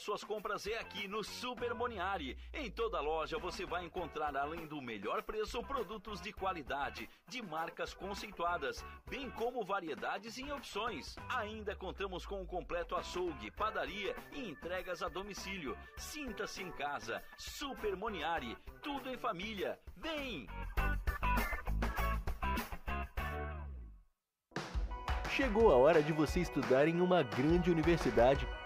Suas compras é aqui no Super Moniari. Em toda loja você vai encontrar, além do melhor preço, produtos de qualidade, de marcas conceituadas, bem como variedades e opções. Ainda contamos com um completo açougue, padaria e entregas a domicílio. Sinta-se em casa. Super Moniari. Tudo em família. Vem! Chegou a hora de você estudar em uma grande universidade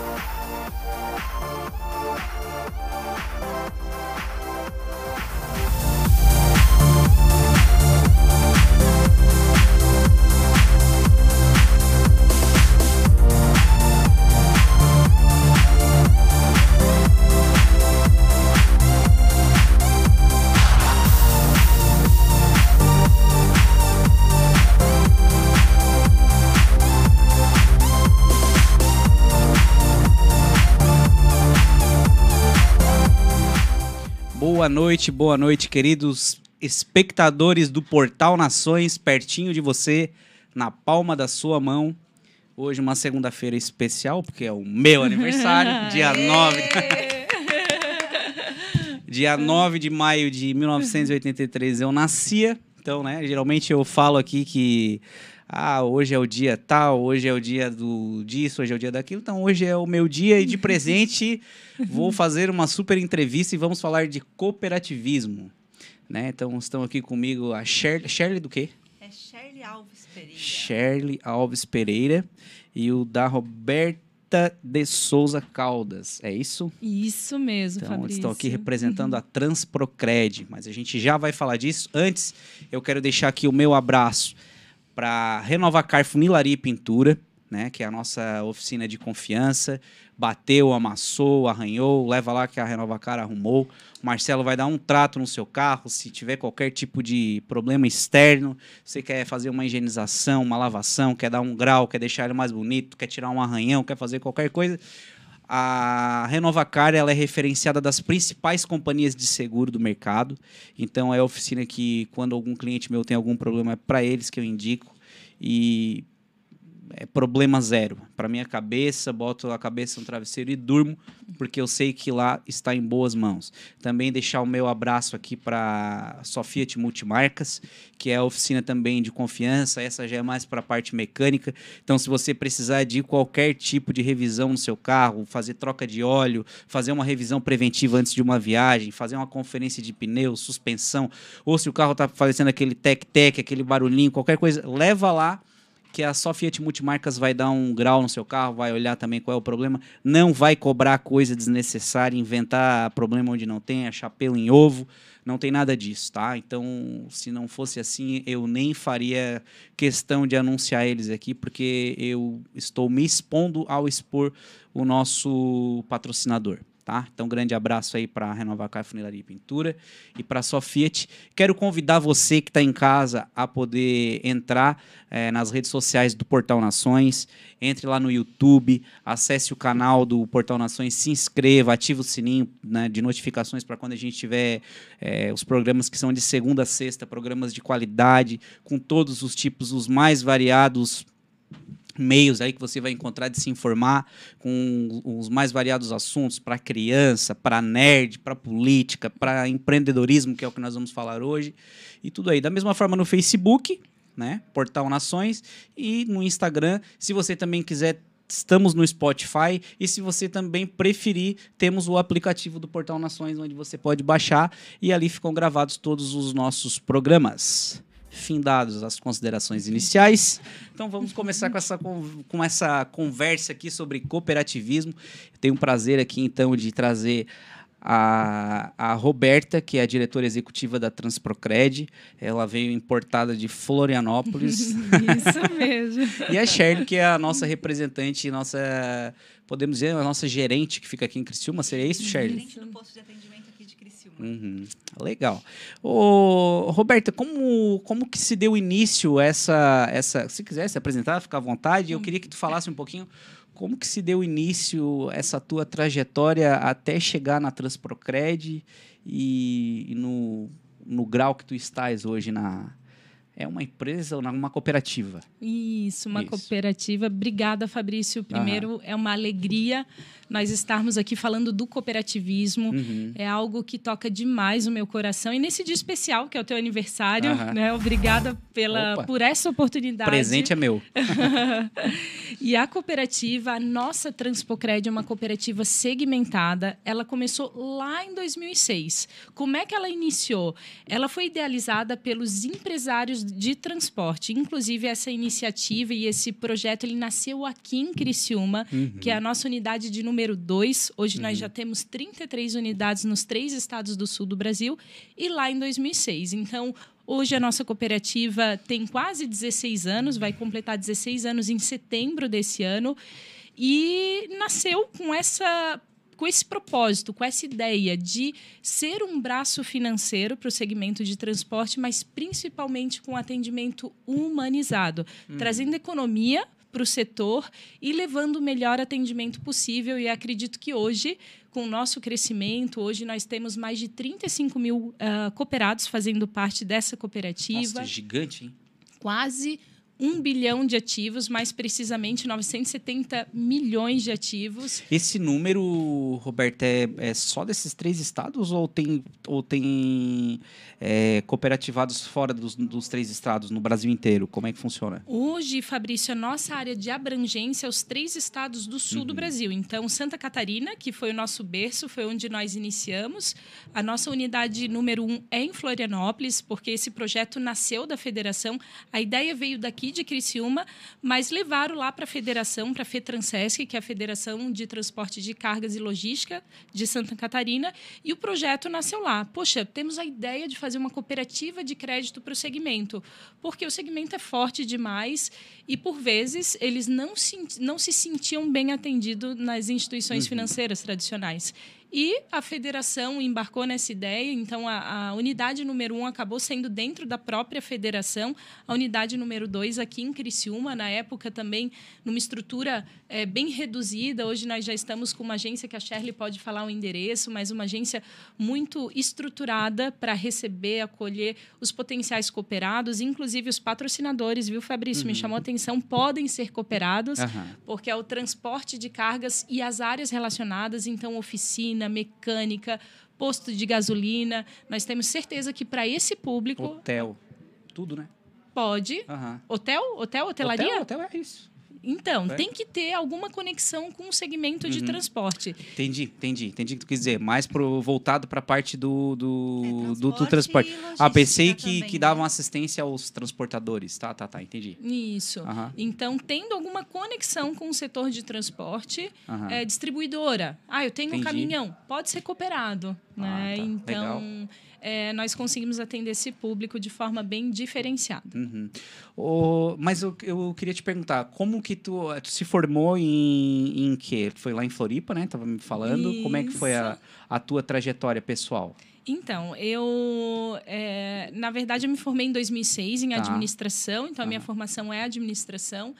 We'll Boa noite, boa noite, queridos espectadores do Portal Nações, pertinho de você, na palma da sua mão. Hoje, uma segunda-feira especial, porque é o meu aniversário, dia 9. dia 9 de maio de 1983 eu nascia. Então, né, geralmente eu falo aqui que ah, hoje é o dia tal, hoje é o dia do disso, hoje é o dia daquilo. Então, hoje é o meu dia e de presente vou fazer uma super entrevista e vamos falar de cooperativismo. Né? Então, estão aqui comigo a Shirley, Shirley do quê? É Shirley Alves Pereira. Shirley Alves Pereira e o da Roberta de Souza Caldas. É isso? Isso mesmo, Então, Fabrício. eles estão aqui representando a Transprocred, mas a gente já vai falar disso. Antes, eu quero deixar aqui o meu abraço para Renovacar Funilaria e Pintura, né, que é a nossa oficina de confiança. Bateu, amassou, arranhou, leva lá que a Renovacar arrumou. O Marcelo vai dar um trato no seu carro, se tiver qualquer tipo de problema externo, você quer fazer uma higienização, uma lavação, quer dar um grau, quer deixar ele mais bonito, quer tirar um arranhão, quer fazer qualquer coisa, a Renovacar ela é referenciada das principais companhias de seguro do mercado. Então é a oficina que quando algum cliente meu tem algum problema é para eles que eu indico e é problema zero. Para minha cabeça, boto a cabeça no travesseiro e durmo, porque eu sei que lá está em boas mãos. Também deixar o meu abraço aqui para Sofiat Multimarcas, que é a oficina também de confiança. Essa já é mais para a parte mecânica. Então, se você precisar de qualquer tipo de revisão no seu carro, fazer troca de óleo, fazer uma revisão preventiva antes de uma viagem, fazer uma conferência de pneu, suspensão, ou se o carro está fazendo aquele tec-tec, aquele barulhinho, qualquer coisa, leva lá que a só Fiat Multimarcas vai dar um grau no seu carro, vai olhar também qual é o problema, não vai cobrar coisa desnecessária, inventar problema onde não tem, achar pelo em ovo, não tem nada disso, tá? Então, se não fosse assim, eu nem faria questão de anunciar eles aqui, porque eu estou me expondo ao expor o nosso patrocinador. Tá? Então, grande abraço aí para Renovar Car Funilaria e Pintura e para a Sofiat. Quero convidar você que está em casa a poder entrar eh, nas redes sociais do Portal Nações. Entre lá no YouTube, acesse o canal do Portal Nações, se inscreva, ative o sininho né, de notificações para quando a gente tiver eh, os programas que são de segunda a sexta, programas de qualidade, com todos os tipos, os mais variados meios aí que você vai encontrar de se informar com os mais variados assuntos para criança, para nerd, para política, para empreendedorismo, que é o que nós vamos falar hoje, e tudo aí. Da mesma forma no Facebook, né? Portal Nações e no Instagram, se você também quiser Estamos no Spotify e se você também preferir, temos o aplicativo do Portal Nações onde você pode baixar e ali ficam gravados todos os nossos programas. Findados as considerações iniciais. Então vamos começar com essa, com essa conversa aqui sobre cooperativismo. Eu tenho o prazer aqui então de trazer a, a Roberta, que é a diretora executiva da Transprocred. Ela veio importada de Florianópolis. Isso mesmo. E a Shirley, que é a nossa representante, nossa, podemos dizer, a nossa gerente que fica aqui em Criciúma. Seria isso, Shirley? Gerente do posto de atendimento. Uhum, legal. Ô, Roberta, como, como que se deu início essa, essa... Se quiser se apresentar, fica à vontade. Eu queria que tu falasse um pouquinho como que se deu início essa tua trajetória até chegar na Transprocred e, e no, no grau que tu estás hoje na... É uma empresa ou uma cooperativa? Isso, uma Isso. cooperativa. Obrigada, Fabrício. Primeiro, é uma alegria nós estarmos aqui falando do cooperativismo. Uhum. É algo que toca demais o meu coração. E nesse dia especial, que é o teu aniversário, Aham. né? Obrigada pela, Opa. por essa oportunidade. Presente é meu. e a cooperativa, a nossa Transpocred é uma cooperativa segmentada. Ela começou lá em 2006. Como é que ela iniciou? Ela foi idealizada pelos empresários de transporte. Inclusive, essa iniciativa e esse projeto ele nasceu aqui em Criciúma, que é a nossa unidade de número 2. Hoje nós já temos 33 unidades nos três estados do sul do Brasil e lá em 2006. Então, Hoje a nossa cooperativa tem quase 16 anos, vai completar 16 anos em setembro desse ano e nasceu com essa com esse propósito, com essa ideia de ser um braço financeiro para o segmento de transporte, mas principalmente com atendimento humanizado, trazendo economia para o setor e levando o melhor atendimento possível. E acredito que hoje, com o nosso crescimento, hoje nós temos mais de 35 mil ah, cooperados fazendo parte dessa cooperativa Nossa, gigante, hein? quase um bilhão de ativos, mais precisamente 970 milhões de ativos. Esse número, Roberto, é, é só desses três estados ou tem, ou tem é, cooperativados fora dos, dos três estados, no Brasil inteiro? Como é que funciona? Hoje, Fabrício, a nossa área de abrangência é os três estados do sul do Brasil. Então, Santa Catarina, que foi o nosso berço, foi onde nós iniciamos. A nossa unidade número um é em Florianópolis, porque esse projeto nasceu da federação. A ideia veio daqui de Criciúma, mas levaram lá para a federação, para a FETransesc, que é a Federação de Transporte de Cargas e Logística de Santa Catarina, e o projeto nasceu lá. Poxa, temos a ideia de fazer uma cooperativa de crédito para o segmento, porque o segmento é forte demais e, por vezes, eles não se, não se sentiam bem atendidos nas instituições financeiras tradicionais. E a federação embarcou nessa ideia, então a, a unidade número um acabou sendo dentro da própria federação, a unidade número dois aqui em Criciúma, na época também numa estrutura eh, bem reduzida. Hoje nós já estamos com uma agência que a Shirley pode falar o endereço, mas uma agência muito estruturada para receber, acolher os potenciais cooperados, inclusive os patrocinadores, viu, Fabrício? Me chamou a atenção, podem ser cooperados Aham. porque é o transporte de cargas e as áreas relacionadas, então oficina, mecânica, posto de gasolina. Nós temos certeza que para esse público Hotel. Tudo, né? pode Aham. hotel, hotel, hotelaria. Hotel, hotel é isso. Então, É. tem que ter alguma conexão com o segmento de transporte. Entendi, entendi. Entendi o que tu quis dizer. Mais pro, voltado para a parte do, do, É, do, do transporte transporte. Ah, pensei que, também, que né? davam assistência aos transportadores. Tá, tá, tá. Entendi. Isso. Aham. Então, tendo alguma conexão com o setor de transporte, Aham. é, distribuidora. Ah, eu tenho um Entendi. caminhão. Pode ser cooperado. Ah, né? tá. Então, é, nós conseguimos atender esse público de forma bem diferenciada. Uhum. Ô, mas eu, eu queria te perguntar, como que tu, tu se formou em, em quê? Foi lá em Floripa, né? Tava me falando. Como é que foi a, a tua trajetória pessoal? Então, eu, é, na verdade, eu me formei em 2006 em Tá. administração, então a minha formação é administração.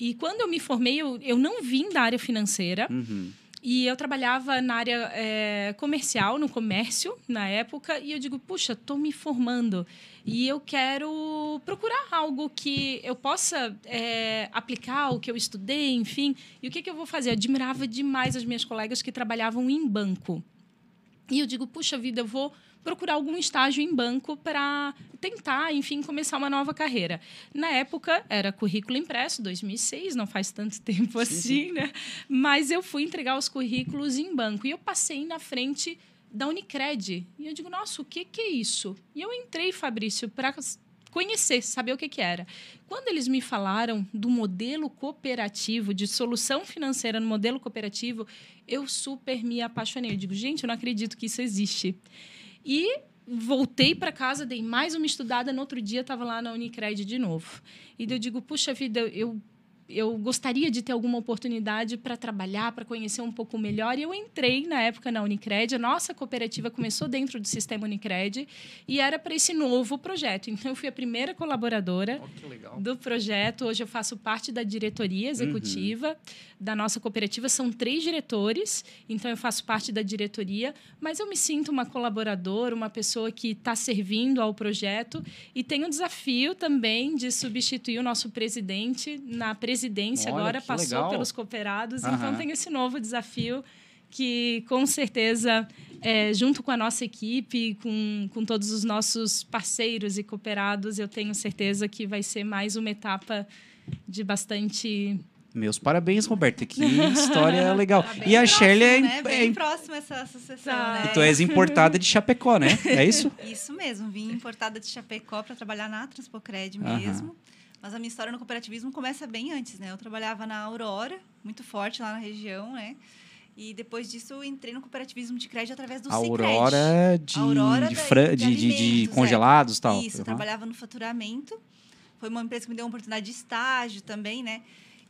E quando eu me formei, eu, eu não vim da área financeira. Uhum. E eu trabalhava na área é, comercial, no comércio, na época, e eu digo, puxa, estou me formando e eu quero procurar algo que eu possa é, aplicar o que eu estudei, enfim. E o que, que eu vou fazer? Eu admirava demais as minhas colegas que trabalhavam em banco. E eu digo, puxa vida, eu vou procurar algum estágio em banco para tentar, enfim, começar uma nova carreira. Na época, era currículo impresso, 2006, não faz tanto tempo sim, assim, sim. né? Mas eu fui entregar os currículos em banco e eu passei na frente da Unicred. E eu digo, nossa, o que, que é isso? E eu entrei, Fabrício, para conhecer, saber o que, que era. Quando eles me falaram do modelo cooperativo, de solução financeira no modelo cooperativo, eu super me apaixonei. Eu digo, gente, eu não acredito que isso existe. E voltei para casa, dei mais uma estudada, no outro dia estava lá na Unicred de novo. E eu digo, puxa vida, eu eu gostaria de ter alguma oportunidade para trabalhar, para conhecer um pouco melhor. E eu entrei na época na Unicred. A nossa cooperativa começou dentro do sistema Unicred e era para esse novo projeto. Então, eu fui a primeira colaboradora oh, do projeto. Hoje eu faço parte da diretoria executiva uhum. da nossa cooperativa. São três diretores, então eu faço parte da diretoria. Mas eu me sinto uma colaboradora, uma pessoa que está servindo ao projeto e tenho o desafio também de substituir o nosso presidente na presidência presidência Olha, agora, passou legal. pelos cooperados, uhum. então tem esse novo desafio que, com certeza, é, junto com a nossa equipe, com, com todos os nossos parceiros e cooperados, eu tenho certeza que vai ser mais uma etapa de bastante meus parabéns, Roberta. Que história legal. Tá e a Shirley é, né? bem é... próxima essa sucessão, tá. né? E tu és importada de Chapecó, né? É isso? Isso mesmo. Vim importada de Chapecó para trabalhar na Transpocred mesmo. Mas a minha história no cooperativismo começa bem antes, né? Eu trabalhava na Aurora, muito forte lá na região, né? E depois disso entrei no cooperativismo de crédito através do Aurora de, Aurora de, de, de, de, de é. congelados e tal. Isso, uhum. eu trabalhava no faturamento. Foi uma empresa que me deu uma oportunidade de estágio também, né?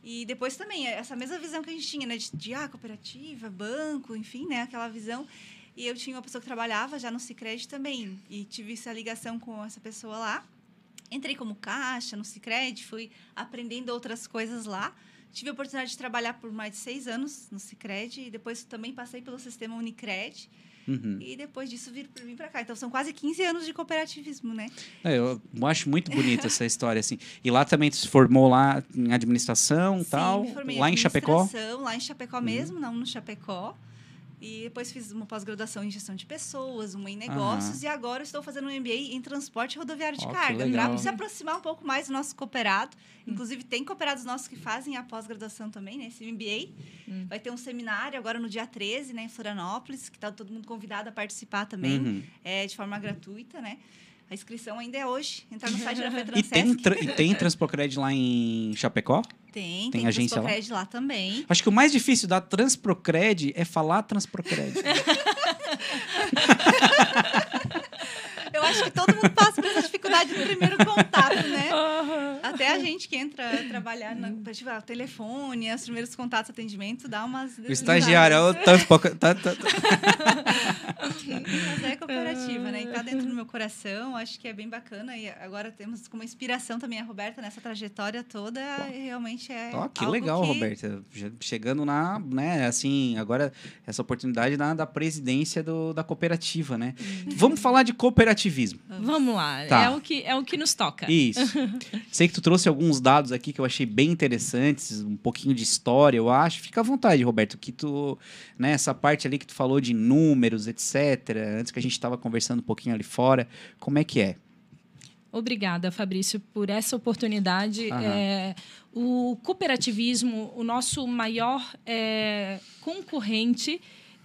E depois também, essa mesma visão que a gente tinha, né? De, de ah, cooperativa, banco, enfim, né? Aquela visão. E eu tinha uma pessoa que trabalhava já no Cicred também. E tive essa ligação com essa pessoa lá. Entrei como caixa no Cicred, fui aprendendo outras coisas lá. Tive a oportunidade de trabalhar por mais de seis anos no Cicred e depois também passei pelo sistema Unicred. Uhum. E depois disso vir, vir para cá. Então são quase 15 anos de cooperativismo, né? É, eu acho muito bonita essa história assim. E lá também se formou lá em administração, Sim, tal, me formei lá em Chapecó. Lá em Chapecó uhum. mesmo, não no Chapecó. E depois fiz uma pós-graduação em gestão de pessoas, uma em negócios, uhum. e agora estou fazendo um MBA em transporte rodoviário de oh, carga, para se aproximar um pouco mais do nosso cooperado. Hum. Inclusive, tem cooperados nossos que fazem a pós-graduação também, né? Esse MBA. Hum. Vai ter um seminário agora no dia 13, né, em Florianópolis, que está todo mundo convidado a participar também, uhum. é, de forma gratuita, né? A inscrição ainda é hoje. Entrar no site da FETRANSESC. E tem, tra e tem Transprocred lá em Chapecó? Tem, tem, tem agência lá? lá também. Acho que o mais difícil da Transprocred é falar Transprocred. Eu acho que todo mundo passa por essa dificuldade no primeiro contato, né? Uhum. Até a gente que entra trabalhar na tipo, ah, telefone, os primeiros contatos, atendimento, dá umas. O estagiário é o tá, tá, tá. Mas é cooperativa, né? E tá dentro do meu coração, acho que é bem bacana. E agora temos como inspiração também a Roberta nessa trajetória toda. realmente é. Oh, que legal, que... Roberta. Chegando na, né, assim, agora essa oportunidade da, da presidência do, da cooperativa, né? Vamos falar de cooperativismo. Vamos lá, tá. é, o que, é o que nos toca. Isso. Sei que tu trouxe alguns dados aqui que eu achei bem interessantes, um pouquinho de história, eu acho. Fica à vontade, Roberto, que tu, né, essa parte ali que tu falou de números, etc., antes que a gente estava conversando um pouquinho ali fora, como é que é? Obrigada, Fabrício, por essa oportunidade. É, o cooperativismo, o nosso maior é, concorrente,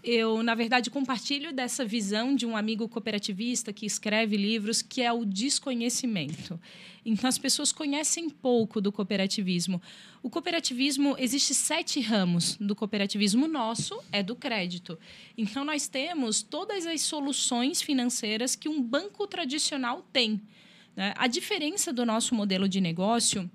eu, na verdade, compartilho dessa visão de um amigo cooperativista que escreve livros, que é o desconhecimento. Então, as pessoas conhecem pouco do cooperativismo. O cooperativismo, existe sete ramos do cooperativismo. nosso é do crédito. Então, nós temos todas as soluções financeiras que um banco tradicional tem. Né? A diferença do nosso modelo de negócio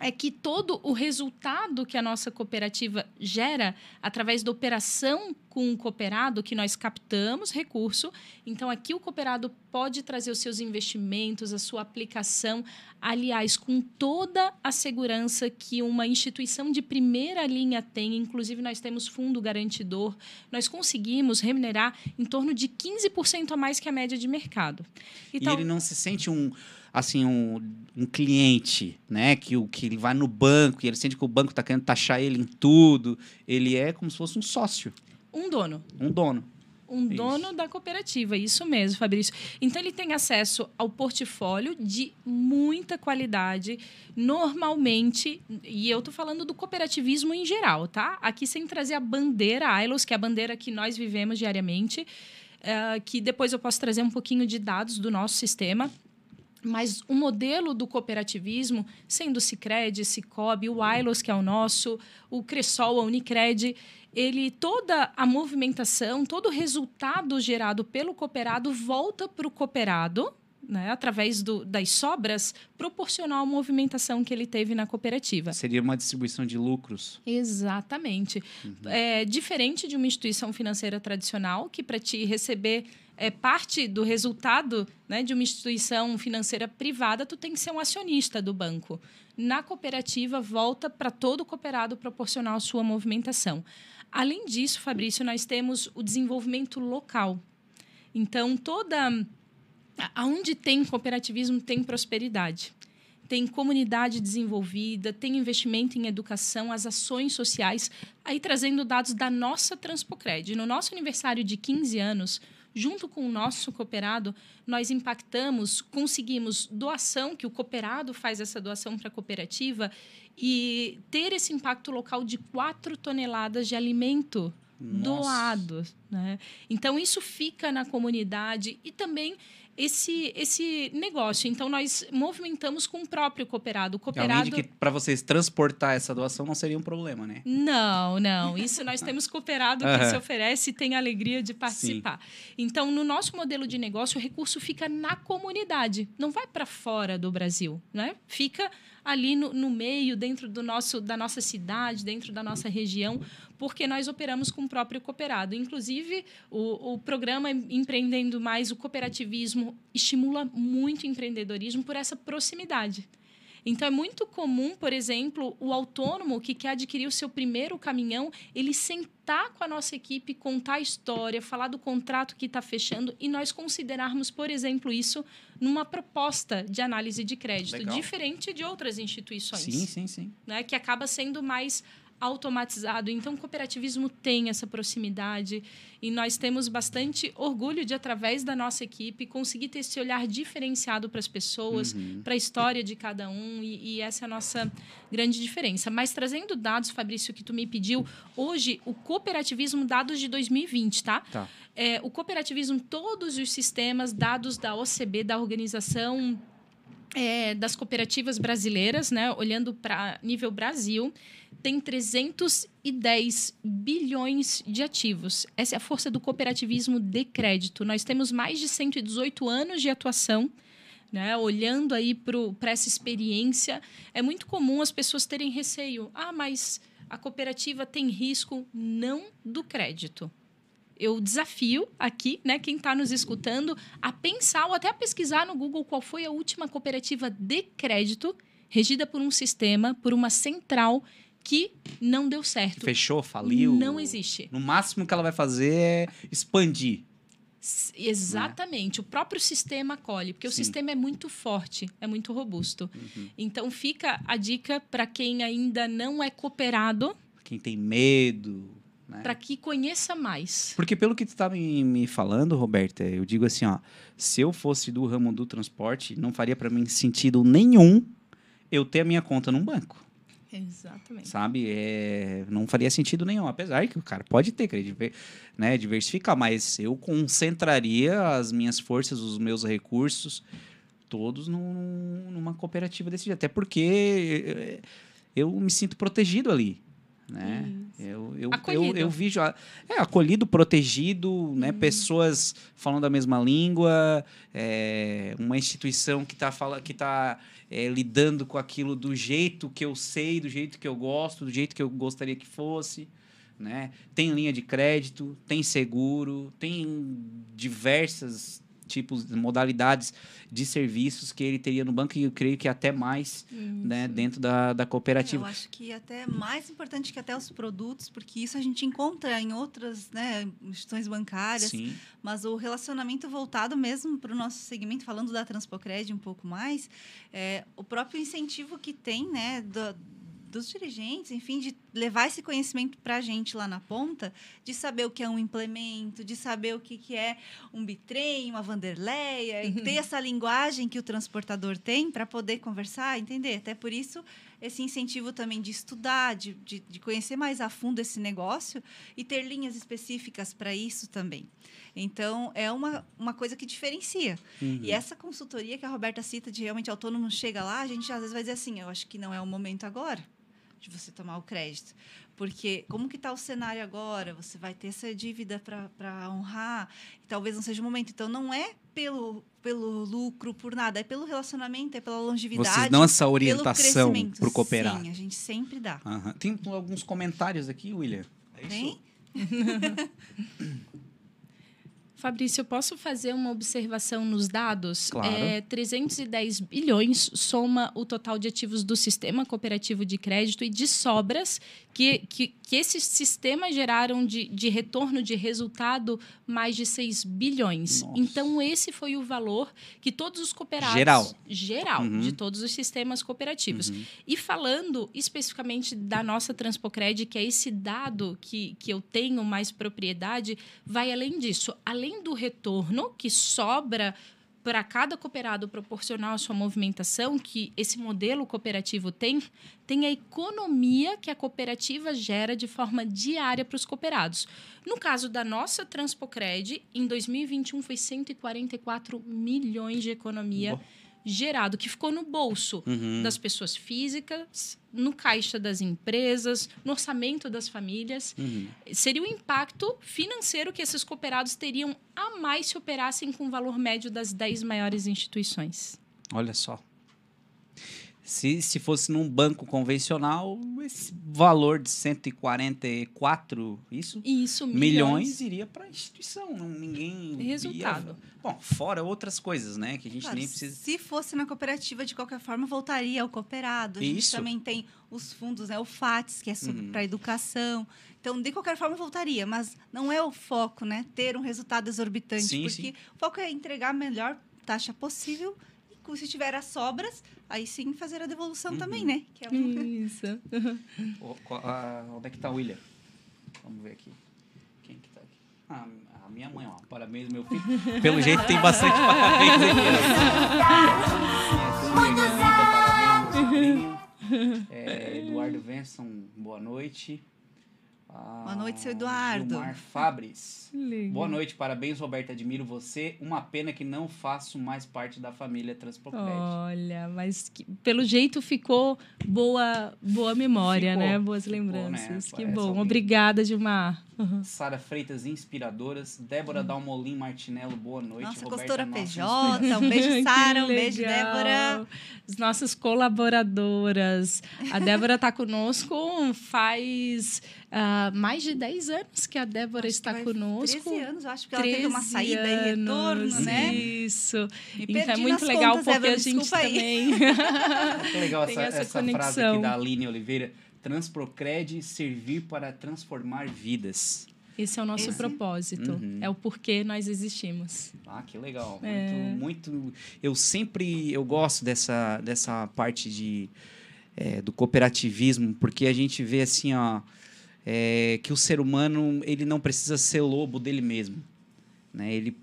é que todo o resultado que a nossa cooperativa gera através da operação com o cooperado, que nós captamos recurso, então aqui o cooperado pode trazer os seus investimentos, a sua aplicação, aliás, com toda a segurança que uma instituição de primeira linha tem, inclusive nós temos fundo garantidor, nós conseguimos remunerar em torno de 15% a mais que a média de mercado. Então, e ele não se sente um assim um, um cliente, né, que o que ele vai no banco e ele sente que o banco está querendo taxar ele em tudo, ele é como se fosse um sócio. Um dono. Um dono. um dono da cooperativa, isso mesmo, Fabrício. Então ele tem acesso ao portfólio de muita qualidade, normalmente, e eu tô falando do cooperativismo em geral, tá? Aqui sem trazer a bandeira ILOS, que é a bandeira que nós vivemos diariamente, uh, que depois eu posso trazer um pouquinho de dados do nosso sistema. Mas o modelo do cooperativismo, sendo o Cicred, Cicobi, o ILOS, que é o nosso, o Cressol, a Unicred, ele toda a movimentação, todo o resultado gerado pelo cooperado volta para o cooperado, né, através do, das sobras, proporcional à movimentação que ele teve na cooperativa. Seria uma distribuição de lucros. Exatamente. Uhum. É diferente de uma instituição financeira tradicional, que para te receber é, parte do resultado né, de uma instituição financeira privada, tu tem que ser um acionista do banco. Na cooperativa, volta para todo cooperado proporcional sua movimentação. Além disso, Fabrício, nós temos o desenvolvimento local. Então, toda. Aonde tem cooperativismo, tem prosperidade. Tem comunidade desenvolvida, tem investimento em educação, as ações sociais. Aí, trazendo dados da nossa Transpocred. No nosso aniversário de 15 anos, junto com o nosso cooperado, nós impactamos, conseguimos doação, que o cooperado faz essa doação para a cooperativa, e ter esse impacto local de 4 toneladas de alimento Nossa. doado. Né? Então, isso fica na comunidade e também esse, esse negócio. Então, nós movimentamos com o próprio cooperado. O cooperado... Além de que para vocês transportar essa doação não seria um problema, né? Não, não. Isso nós temos cooperado que uhum. se oferece e tem a alegria de participar. Sim. Então, no nosso modelo de negócio, o recurso fica na comunidade, não vai para fora do Brasil, né? Fica ali no, no meio, dentro do nosso, da nossa cidade, dentro da nossa região, porque nós operamos com o próprio cooperado. Inclusive, o, o programa Empreendendo Mais, o cooperativismo, estimula muito empreendedorismo por essa proximidade. Então, é muito comum, por exemplo, o autônomo que quer adquirir o seu primeiro caminhão, ele sentar com a nossa equipe, contar a história, falar do contrato que está fechando e nós considerarmos, por exemplo, isso numa proposta de análise de crédito, Legal. diferente de outras instituições. Sim, sim, sim. Né, que acaba sendo mais automatizado. Então, o cooperativismo tem essa proximidade e nós temos bastante orgulho de, através da nossa equipe, conseguir ter esse olhar diferenciado para as pessoas, uhum. para a história de cada um e, e, essa é a nossa grande diferença. Mas trazendo dados, Fabrício, que tu me pediu, hoje o cooperativismo, dados de 2020, tá? tá. É, o cooperativismo, todos os sistemas, dados da OCB, da Organização é, das Cooperativas Brasileiras, né, olhando para nível Brasil, tem 310 bilhões de ativos. Essa é a força do cooperativismo de crédito. Nós temos mais de 118 anos de atuação. Né? Olhando aí para essa experiência, é muito comum as pessoas terem receio. Ah, mas a cooperativa tem risco não do crédito. Eu desafio aqui, né, quem está nos escutando, a pensar ou até a pesquisar no Google qual foi a última cooperativa de crédito regida por um sistema, por uma central que não deu certo. Fechou, faliu. Não existe. No máximo que ela vai fazer é expandir. Exatamente, né? o próprio sistema acolhe, porque Sim. o sistema é muito forte, é muito robusto. Uhum. Então fica a dica para quem ainda não é cooperado. Quem tem medo. Né? Para que conheça mais. Porque pelo que tu está me, me falando, Roberta, eu digo assim, ó, se eu fosse do ramo do transporte, não faria para mim sentido nenhum eu ter a minha conta num banco. Exatamente. Sabe? É, não faria sentido nenhum. Apesar que o cara pode ter, né, diversificar, mas eu concentraria as minhas forças, os meus recursos, todos num, numa cooperativa desse jeito. Até porque eh, eu me sinto protegido ali. Né? Eu, eu, eu, eu, vejo é, acolhido, protegido, né? Uhum. pessoas falando a mesma língua, é, uma instituição que está que tá, é, lidando com aquilo do jeito que eu sei, do jeito que eu gosto, do jeito que eu gostaria que fosse. Né? Tem linha de crédito, tem seguro, tem diversas tipos, modalidades de serviços que ele teria no banco e eu creio que até mais né, dentro da, da cooperativa. Eu acho que até mais importante que até os produtos, porque isso a gente encontra em outras né, instituições bancárias, Sim. mas o relacionamento voltado mesmo para o nosso segmento, falando da Transpocred um pouco mais, é, o próprio incentivo que tem né, do, dos dirigentes, enfim, de levar esse conhecimento para a gente lá na ponta, de saber o que é um implemento, de saber o que, que é um bitrem, uma Vanderleia, e ter essa linguagem que o transportador tem para poder conversar, entender. Até por isso, esse incentivo também de estudar, de, de, de conhecer mais a fundo esse negócio e ter linhas específicas para isso também. Então, é uma, uma coisa que diferencia. Uhum. E essa consultoria que a Roberta cita de realmente autônomo chega lá, a gente às vezes vai dizer assim, eu acho que não é o momento agora de você tomar o crédito. Porque como que está o cenário agora? Você vai ter essa dívida para honrar, e talvez não seja o momento. Então, não é pelo, pelo lucro, por nada, é pelo relacionamento, é pela longevidade. Vocês dão essa orientação para o cooperar. Sim, a gente sempre dá. Aham. Tem alguns comentários aqui, William. É isso? Tem? Fabrício, eu posso fazer uma observação nos dados? Claro. É, 310 bilhões soma o total de ativos do sistema cooperativo de crédito e de sobras que, que, que esses sistemas geraram de, de retorno de resultado mais de 6 bilhões. Nossa. Então, esse foi o valor que todos os cooperados... Geral. Geral, Uhum. de todos os sistemas cooperativos. Uhum. E falando especificamente da nossa Transpocred, que é esse dado que, que eu tenho mais propriedade, vai além disso. Além do retorno que sobra para cada cooperado proporcional à sua movimentação, que esse modelo cooperativo tem, tem a economia que a cooperativa gera de forma diária para os cooperados. No caso da nossa Transpocred, em 2021 foi 144 milhões de economia Boa. Gerado, que ficou no bolso Uhum. das pessoas físicas, no caixa das empresas, no orçamento das famílias. Uhum. Seria o impacto financeiro que esses cooperados teriam a mais se operassem com o valor médio das 10 maiores instituições. Olha só. Se, se fosse num banco convencional, esse valor de 144, isso? Isso, Milhões, milhões. iria para a instituição. Não, ninguém. Resultado. Bom, fora outras coisas, né? Que a gente Claro, nem precisa. Se fosse na cooperativa, de qualquer forma, voltaria ao cooperado. A gente Isso. também tem os fundos, né? O FATS, que é Uhum. para educação. Então, de qualquer forma, voltaria. Mas não é o foco, né? Ter um resultado exorbitante. Sim, porque sim. o foco é entregar a melhor taxa possível. E se tiver as sobras, aí sim fazer a devolução Uhum. também, né? Que é um... Isso. Qual- ah, onde é que tá o William? Vamos ver aqui. Quem que tá aqui? Ah, a minha mãe, ó. Parabéns, meu filho. Pelo jeito tem bastante parabéns sobrinho. É, Eduardo Venson, boa noite. Ah, Boa noite, seu Eduardo. Gilmar Fabres. Boa noite, parabéns, Roberto. Admiro você. Uma pena que não faço mais parte da família Transpocred. Olha, mas que- pelo jeito ficou boa, boa memória, Ficou, né? Boas ficou, lembranças. né? Que Parece bom. alguém. Obrigada, Gilmar. Sara Freitas, inspiradoras. Débora Dalmolin Martinello, boa noite. Nossa, Roberta, costura nossa PJ. Um beijo, Sara. Um beijo. Débora. As nossas colaboradoras. A Débora está conosco faz ah, mais de 10 anos que a Débora Acho está conosco. 13 anos, eu acho que ela teve uma 13 saída e retorno, anos, né? Isso. Me Então é muito legal contas, porque Débora, a gente aí. também. Que legal essa, essa essa frase aqui da Aline Oliveira. Transprocred servir para transformar vidas. Esse é o nosso Esse- propósito. Uhum. É o porquê nós existimos. Ah, que legal. É. Muito, muito. Eu sempre eu gosto dessa, dessa parte de, é, do cooperativismo, porque a gente vê assim, ó, é, que o ser humano ele não precisa ser lobo dele mesmo. Né? Ele,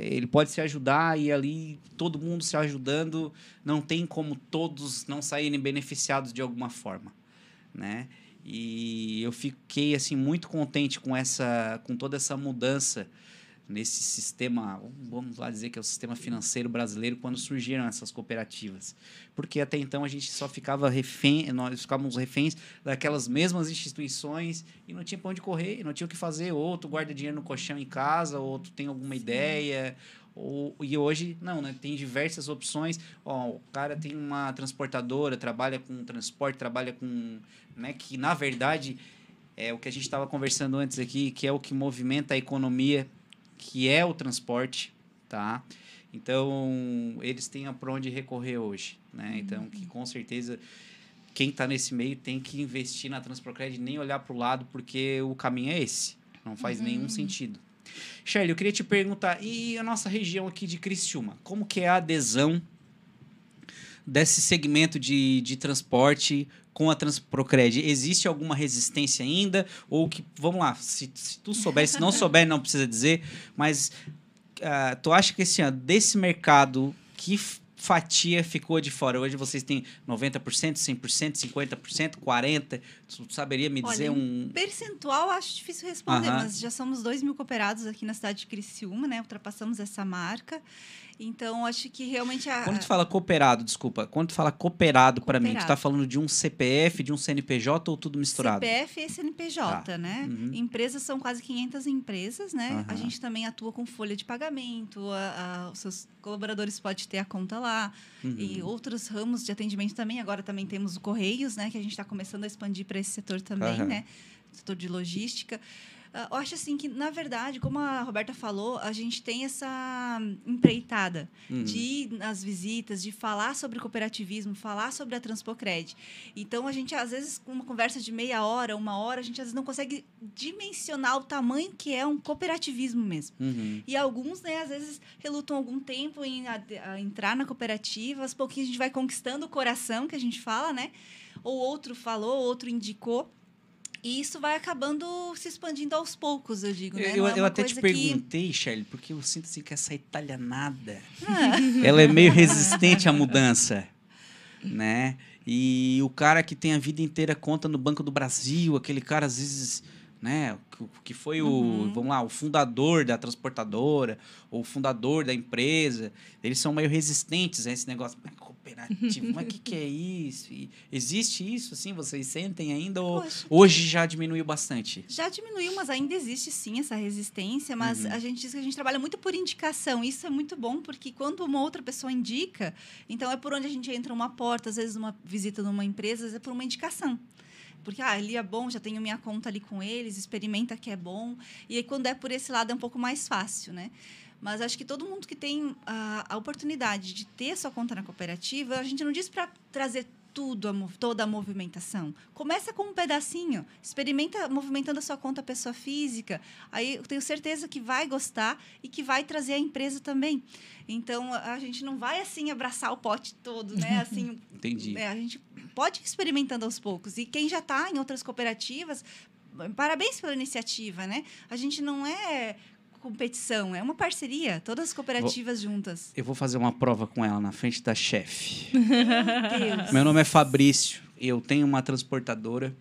ele pode se ajudar e ali todo mundo se ajudando, não tem como todos não saírem beneficiados de alguma forma. Né? E eu fiquei assim muito contente com essa com toda essa mudança nesse sistema, vamos lá dizer que é o sistema financeiro brasileiro, quando surgiram essas cooperativas. Porque até então a gente só ficava refém, nós ficávamos reféns daquelas mesmas instituições e não tinha para onde correr, não tinha o que fazer. Ou tu guarda dinheiro no colchão em casa, ou tu tem alguma ideia. Ou, e hoje, não, né? Tem diversas opções. Ó, o cara tem uma transportadora, trabalha com transporte, trabalha com. Né, que na verdade é o que a gente estava conversando antes aqui, que é o que movimenta a economia que é o transporte, tá? Então, eles têm para onde recorrer hoje, né? Então, que com certeza quem está nesse meio tem que investir na Transprocred, nem olhar para o lado, porque o caminho é esse. Não faz nenhum sentido. Shirley, eu queria te perguntar, e a nossa região aqui de Criciúma, como que é a adesão desse segmento de, de transporte com a Transprocred, existe alguma resistência ainda? Ou que, vamos lá, se, se tu souber, se não souber, não precisa dizer, mas uh, tu acha que esse ano, desse mercado, que fatia ficou de fora? Hoje vocês têm 90%, 100%, 50%, 40%? Tu saberia me dizer Olha, um... Percentual, acho difícil responder, Aham. mas já somos 2 mil cooperados aqui na cidade de Criciúma, né? Ultrapassamos essa marca. Então, acho que realmente a... Quando tu fala cooperado, desculpa, quando tu fala cooperado para mim, tu Cooperado. tá falando de um CPF, de um CNPJ ou tudo misturado? CPF e CNPJ, Tá. né? Uhum. Empresas são quase 500 empresas, né? A Aham. gente também atua com folha de pagamento, a- a- os seus colaboradores podem ter a conta lá Uhum. e outros ramos de atendimento também. Agora também temos o Correios, né? Que a gente está começando a expandir para esse setor também, né? Setor de logística. Ah, Eu acho assim que, na verdade, como a Roberta falou, a gente tem essa empreitada Uhum. de ir nas visitas, de falar sobre cooperativismo, falar sobre a Transpocred. Então, a gente, às vezes, com uma conversa de meia hora, uma hora, a gente às vezes não consegue dimensionar o tamanho que é um cooperativismo mesmo. Uhum. E alguns, né, às vezes, relutam algum tempo em a- a entrar na cooperativa, aos pouquinhos a gente vai conquistando o coração, que a gente fala, né? Ou outro falou, outro indicou. E isso vai acabando se expandindo aos poucos, eu digo, né? Eu, é eu até te coisa que- perguntei, Shirley, porque eu sinto assim que essa italianada, Ah, ela é meio resistente à mudança, né? E o cara que tem a vida inteira conta no Banco do Brasil, aquele cara às vezes, né, que- que foi o, Uhum. vamos lá, o fundador da transportadora, ou o fundador da empresa, eles são meio resistentes a esse negócio, "Mas cooperativo, mas o que, que é isso? E existe isso, assim, vocês sentem ainda ou Poxa. hoje já diminuiu bastante? Já diminuiu, mas ainda existe sim essa resistência. Mas Uhum. a gente diz que a gente trabalha muito por indicação. Isso é muito bom, porque quando uma outra pessoa indica, então é por onde a gente entra uma porta, às vezes uma visita numa empresa, às vezes é por uma indicação. Porque, ah, ali é bom, já tenho minha conta ali com eles, experimenta que é bom. E aí, quando é por esse lado, é um pouco mais fácil, né? Mas acho que todo mundo que tem a, a oportunidade de ter sua conta na cooperativa, a gente não diz para trazer tudo, a toda a movimentação. Começa com um pedacinho, experimenta movimentando a sua conta pessoa física. Aí eu tenho certeza que vai gostar e que vai trazer a empresa também. Então a a gente não vai assim abraçar o pote todo, né? Assim, Entendi. é, a gente pode ir experimentando aos poucos. E quem já está em outras cooperativas, parabéns pela iniciativa, né? A gente não é competição, é uma parceria, todas as cooperativas juntas. Eu vou fazer uma prova com ela na frente da chefe. Meu. Meu nome é Fabrício, eu tenho uma transportadora,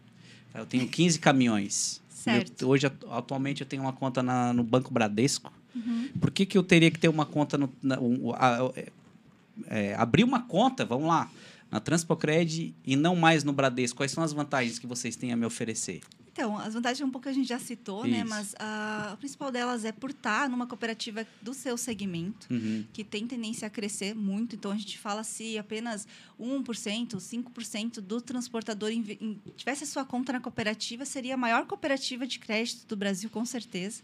eu tenho 15 caminhões. Certo. Hoje, atu- atualmente, eu tenho uma conta na- no Banco Bradesco. Uhum. Por que, que eu teria que ter uma conta no. na- um- a- é, abrir uma conta, vamos lá, na Transpocred e não mais no Bradesco? Quais são as vantagens que vocês têm a me oferecer? Então, as vantagens um pouco a gente já citou, né? Mas a, a principal delas é por estar numa cooperativa do seu segmento. Uhum. que tem tendência a crescer muito. Então, a gente fala se apenas 1%, 5% do transportador inve- in- tivesse a sua conta na cooperativa, seria a maior cooperativa de crédito do Brasil, com certeza.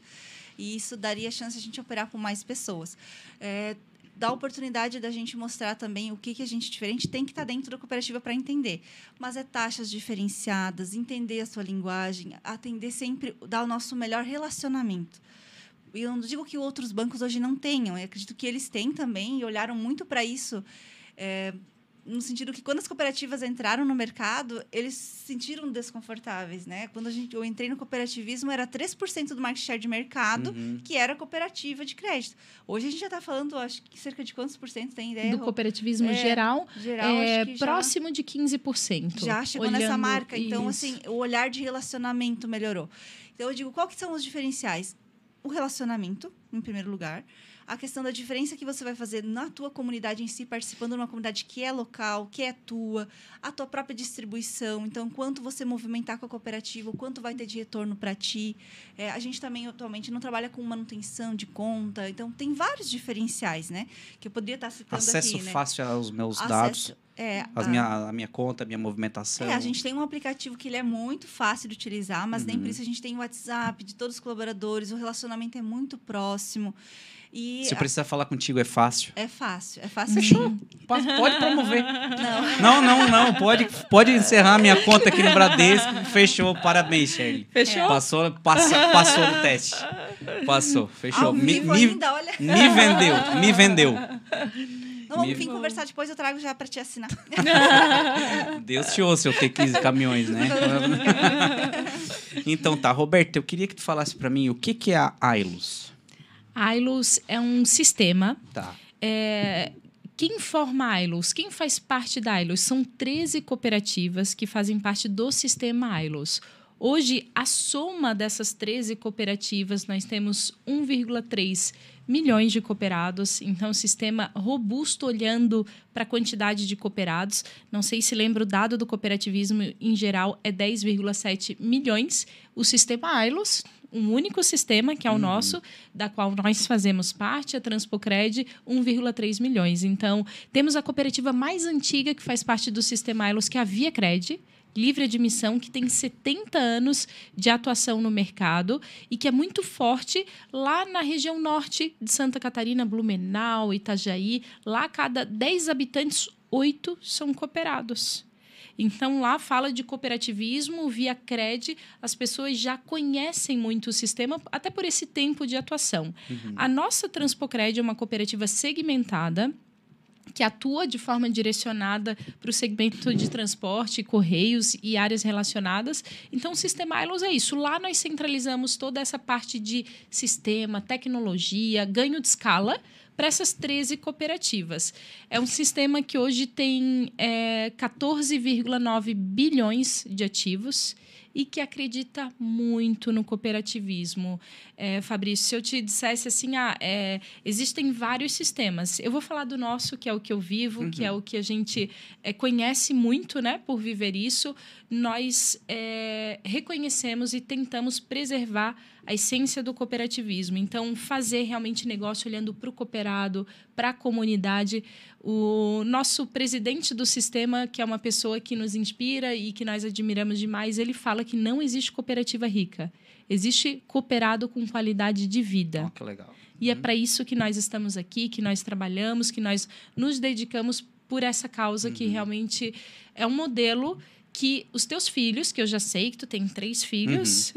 E isso daria chance a gente operar com mais pessoas. É, dá a oportunidade da gente mostrar também o que, que a gente diferente tem que estar dentro da cooperativa para entender. Mas é taxas diferenciadas, entender a sua linguagem, atender sempre, dar o nosso melhor relacionamento. E eu não digo que outros bancos hoje não tenham, eu acredito que eles têm também e olharam muito para isso. é, no sentido que quando as cooperativas entraram no mercado, eles se sentiram desconfortáveis, né? Quando a gente, eu entrei no cooperativismo, era 3% do market share de mercado, Uhum. que era cooperativa de crédito. Hoje a gente já está falando, acho que cerca de quantos por cento tem ideia? Do cooperativismo É, geral, geral, é acho que já- próximo de 15%. já chegou nessa marca. Então, isso. assim, o olhar de relacionamento melhorou. Então, eu digo, qual que são os diferenciais? O relacionamento, em primeiro lugar. A questão da diferença que você vai fazer na tua comunidade em si, participando de uma comunidade que é local, que é tua, a tua própria distribuição. Então, quanto você movimentar com a cooperativa, o quanto vai ter de retorno para ti. É, a gente também, atualmente, não trabalha com manutenção de conta. Então, tem vários diferenciais, né? Que eu poderia estar citando Acesso aqui, né? fácil aos meus Acesso- dados, É, a- minha, a minha conta, a minha movimentação. é, a gente tem um aplicativo que ele é muito fácil de utilizar, mas nem Uhum. por isso a gente tem o WhatsApp de todos os colaboradores, o relacionamento é muito próximo. E Se eu precisar falar contigo, é fácil. é fácil, é fácil. Fechou. Pode pode promover. Não, Não, não, não. Pode, pode encerrar minha conta aqui no Bradesco. Fechou. Parabéns, Shirley. Fechou? Passou, passa, passou no teste. Passou. Fechou. Me, me, ainda, olha. me vendeu. Me vendeu. Não, vamos vir conversar depois, eu trago já para te assinar. Deus te ouça, eu ter 15 caminhões, né? então tá, Roberto, eu queria que tu falasse pra mim o que, que é a Ailos. A ILUS é um sistema Tá. É, quem forma a ILOS? Quem faz parte da ILOS? São 13 cooperativas que fazem parte do sistema ILOS. Hoje, a soma dessas 13 cooperativas, nós temos 1,3 milhões de cooperados. Então, sistema robusto olhando para a quantidade de cooperados. Não sei se lembra o dado do cooperativismo em geral é 10,7 milhões. O sistema ILOS, um único sistema, que é o nosso, da qual nós fazemos parte, a Transpocred, 1,3 milhões. Então, temos a cooperativa mais antiga que faz parte do sistema ILOS, que é a Via Cred, livre admissão, que tem 70 anos de atuação no mercado e que é muito forte lá na região norte de Santa Catarina, Blumenau, Itajaí. Lá, a cada 10 habitantes, 8 são cooperados. Então, lá fala de cooperativismo via CRED, as pessoas já conhecem muito o sistema, até por esse tempo de atuação. A nossa Transpocred é uma cooperativa segmentada, que atua de forma direcionada para o segmento de transporte, correios e áreas relacionadas. Então, o sistema ILOS é isso. Lá nós centralizamos toda essa parte de sistema, tecnologia, ganho de escala para essas 13 cooperativas. É um sistema que hoje tem é, 14,9 bilhões de ativos e que acredita muito no cooperativismo. É, Fabrício, se eu te dissesse assim, ah, é, existem vários sistemas. Eu vou falar do nosso, que é o que eu vivo, que é o que a gente é, conhece muito, né, por viver isso. Nós é, reconhecemos e tentamos preservar a essência do cooperativismo. Então, fazer realmente negócio olhando para o cooperado, para a comunidade. O nosso presidente do sistema, que é uma pessoa que nos inspira e que nós admiramos demais, ele fala que não existe cooperativa rica. Existe cooperado com qualidade de vida. Ó, que legal. E é para isso que nós estamos aqui, que nós trabalhamos, que nós nos dedicamos por essa causa que realmente é um modelo que os teus filhos, que eu já sei que tu tem três filhos,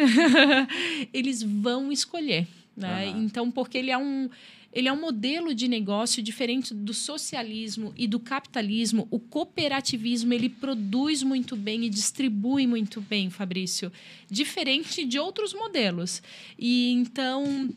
eles vão escolher, né? Aham. Então, porque ele é um ele é um modelo de negócio diferente do socialismo e do capitalismo. O cooperativismo ele produz muito bem e distribui muito bem, Fabrício, diferente de outros modelos. E então